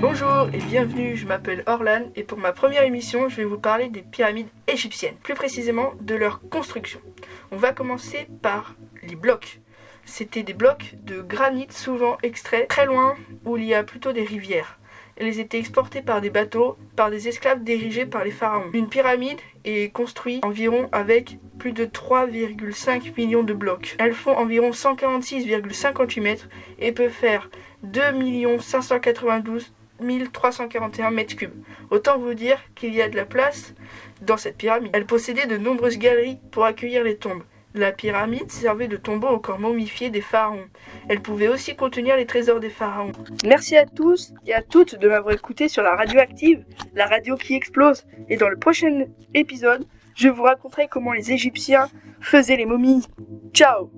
Bonjour et bienvenue, je m'appelle Orlan et pour ma première émission, je vais vous parler des pyramides égyptiennes, plus précisément de leur construction. On va commencer par les blocs. C'était des blocs de granit souvent extraits très loin où il y a plutôt des rivières. Elles étaient exportées par des bateaux, par des esclaves dirigés par les pharaons. Une pyramide est construite environ avec plus de 3,5 millions de blocs. Elles font environ 146,58 mètres et peuvent faire 2 592 1341 mètres cubes. Autant vous dire qu'il y a de la place dans cette pyramide. Elle possédait de nombreuses galeries pour accueillir les tombes. La pyramide servait de tombeau au corps momifié des pharaons. Elle pouvait aussi contenir les trésors des pharaons. Merci à tous et à toutes de m'avoir écouté sur la radio active, la radio qui explose. Et dans le prochain épisode, je vous raconterai comment les Égyptiens faisaient les momies. Ciao